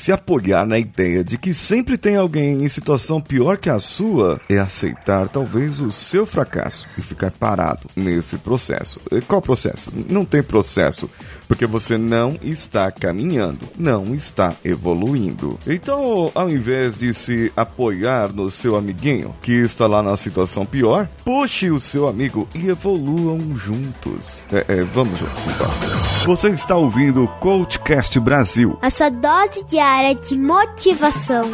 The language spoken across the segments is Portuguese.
Se apoiar na ideia de que sempre tem alguém em situação pior que a sua é aceitar talvez o seu fracasso e ficar parado nesse processo. E qual processo? Não tem processo, porque você não está caminhando, não está evoluindo. Então, ao invés de se apoiar no seu amiguinho que está lá na situação pior, puxe o seu amigo e evoluam juntos. É, é, vamos juntos então. Você está ouvindo o Coachcast Brasil. A sua dose diária de motivação.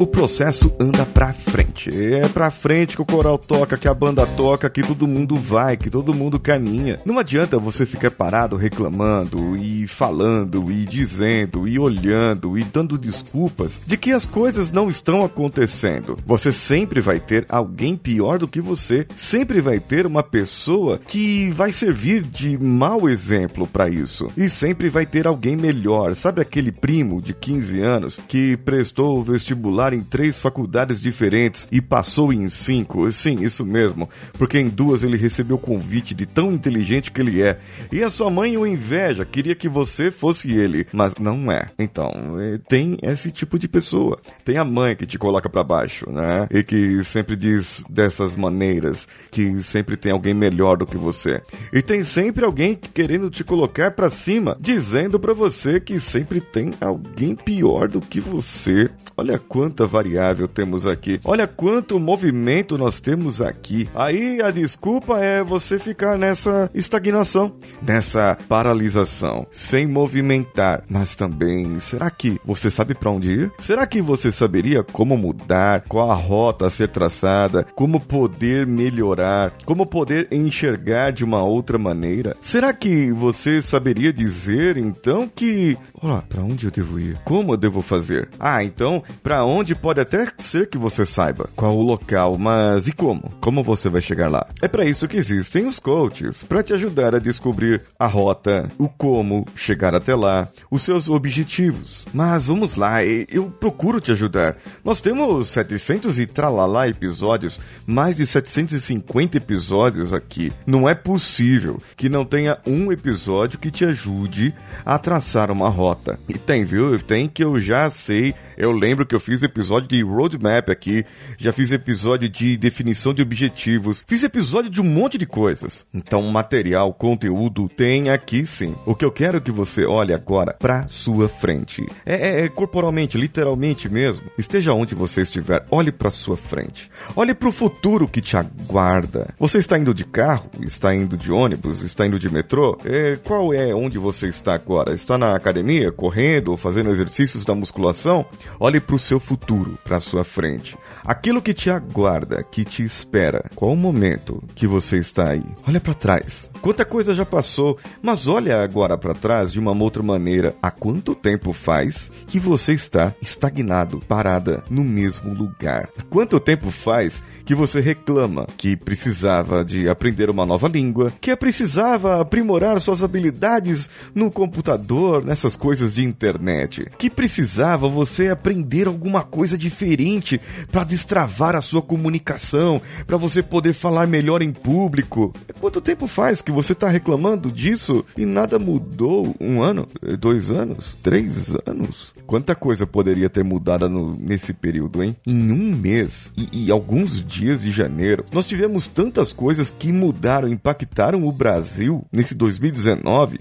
O processo anda pra frente. É pra frente que o coral toca, que a banda toca, que todo mundo vai, que todo mundo caminha. Não adianta você ficar parado reclamando e falando e dizendo e olhando e dando desculpas de que as coisas não estão acontecendo. Você sempre vai ter alguém pior do que você. Sempre vai ter uma pessoa que vai servir de mau exemplo para isso. E sempre vai ter alguém melhor. Sabe aquele primo de 15 anos que prestou o vestibular em três faculdades diferentes e passou em cinco. Sim, isso mesmo, porque em duas ele recebeu convite de tão inteligente que ele é. E a sua mãe o inveja, queria que você fosse ele, mas não é. Então, é, tem esse tipo de pessoa. Tem a mãe que te coloca para baixo, né? E que sempre diz dessas maneiras que sempre tem alguém melhor do que você. E tem sempre alguém querendo te colocar para cima, dizendo para você que sempre tem alguém pior do que você. Olha quanta variável temos aqui. Olha quanto movimento nós temos aqui. Aí a desculpa é você ficar nessa estagnação, nessa paralisação, sem movimentar. Mas também, será que você sabe para onde ir? Será que você saberia como mudar, qual a rota a ser traçada, como poder melhorar, como poder enxergar de uma outra maneira? Será que você saberia dizer então que, olá, para onde eu devo ir? Como eu devo fazer? Ah, então, para onde pode até ser que você saiba qual o local, mas e como? Como você vai chegar lá? É para isso que existem os coaches, para te ajudar a descobrir a rota, o como chegar até lá, os seus objetivos. Mas vamos lá, eu procuro te ajudar. Nós temos 700 e tralalá episódios, mais de 750 episódios aqui. Não é possível que não tenha um episódio que te ajude a traçar uma rota. E tem, viu? Tem que eu já sei eu lembro que eu fiz episódio de roadmap aqui, já fiz episódio de definição de objetivos, fiz episódio de um monte de coisas. Então, material, conteúdo tem aqui sim. O que eu quero que você olhe agora para sua frente. É, é, é, corporalmente, literalmente mesmo. Esteja onde você estiver, olhe para sua frente. Olhe para o futuro que te aguarda. Você está indo de carro? Está indo de ônibus? Está indo de metrô? É, qual é onde você está agora? Está na academia, correndo ou fazendo exercícios da musculação? Olhe para o seu futuro, para a sua frente. Aquilo que te aguarda, que te espera. Qual o momento que você está aí? Olha para trás. Quanta coisa já passou, mas olha agora para trás de uma outra maneira. Há quanto tempo faz que você está estagnado, parada no mesmo lugar? Quanto tempo faz que você reclama que precisava de aprender uma nova língua, que precisava aprimorar suas habilidades no computador, nessas coisas de internet, que precisava você aprender alguma coisa diferente para destravar a sua comunicação, para você poder falar melhor em público? Quanto tempo faz que que você está reclamando disso e nada mudou um ano, dois anos, três anos. Quanta coisa poderia ter mudado no, nesse período, hein? Em um mês e, e alguns dias de janeiro, nós tivemos tantas coisas que mudaram, impactaram o Brasil nesse 2019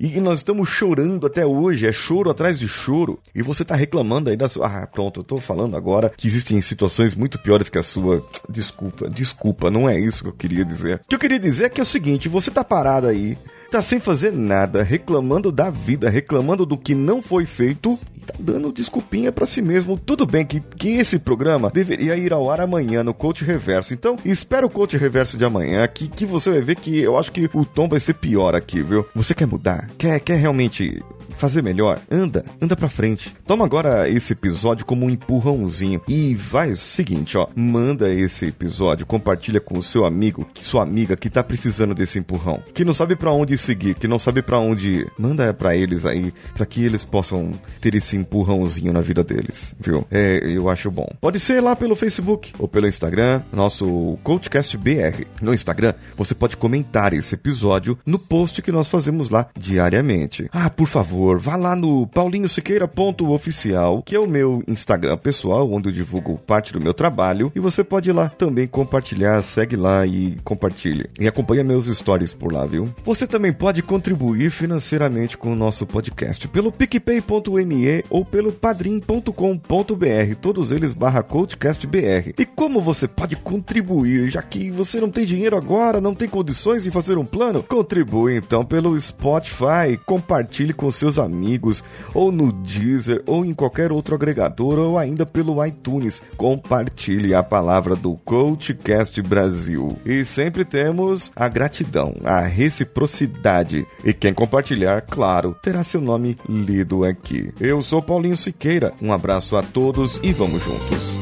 e, e nós estamos chorando até hoje, é choro atrás de choro. E você está reclamando aí da sua. Ah, pronto, eu tô falando agora que existem situações muito piores que a sua. Desculpa, desculpa, não é isso que eu queria dizer. O que eu queria dizer é que é o seguinte: você tá parado aí, tá sem fazer nada, reclamando da vida, reclamando do que não foi feito e tá dando desculpinha para si mesmo. Tudo bem que, que esse programa deveria ir ao ar amanhã no Coach Reverso. Então, espera o Coach Reverso de amanhã que, que você vai ver que eu acho que o tom vai ser pior aqui, viu? Você quer mudar? Quer, quer realmente fazer melhor? Anda, anda pra frente. Toma agora esse episódio como um empurrãozinho e vai o seguinte, ó, manda esse episódio, compartilha com o seu amigo, sua amiga que tá precisando desse empurrão, que não sabe para onde seguir, que não sabe para onde ir. Manda para eles aí, para que eles possam ter esse empurrãozinho na vida deles, viu? É, eu acho bom. Pode ser lá pelo Facebook ou pelo Instagram, nosso Coachcast BR. No Instagram, você pode comentar esse episódio no post que nós fazemos lá diariamente. Ah, por favor, vá lá no paulinhosiqueira.oficial, que é o meu Instagram pessoal, onde eu divulgo parte do meu trabalho, e você pode ir lá também compartilhar, segue lá e compartilhe. E acompanha meus stories por lá, viu? Você também pode contribuir financeiramente com o nosso podcast pelo picpay.me ou pelo padrim.com.br, todos eles barra coachcastbr. E como você pode contribuir, já que você não tem dinheiro agora, não tem condições de fazer um plano? Contribui então pelo Spotify, compartilhe com seus amigos, ou no Deezer, ou em qualquer outro agregador, ou ainda pelo iTunes. Compartilhe a palavra do Coachcast Brasil. E sempre temos a gratidão, a reciprocidade. E quem compartilhar, claro, terá seu nome lido aqui. Eu sou Paulinho Siqueira, um abraço a todos e vamos juntos.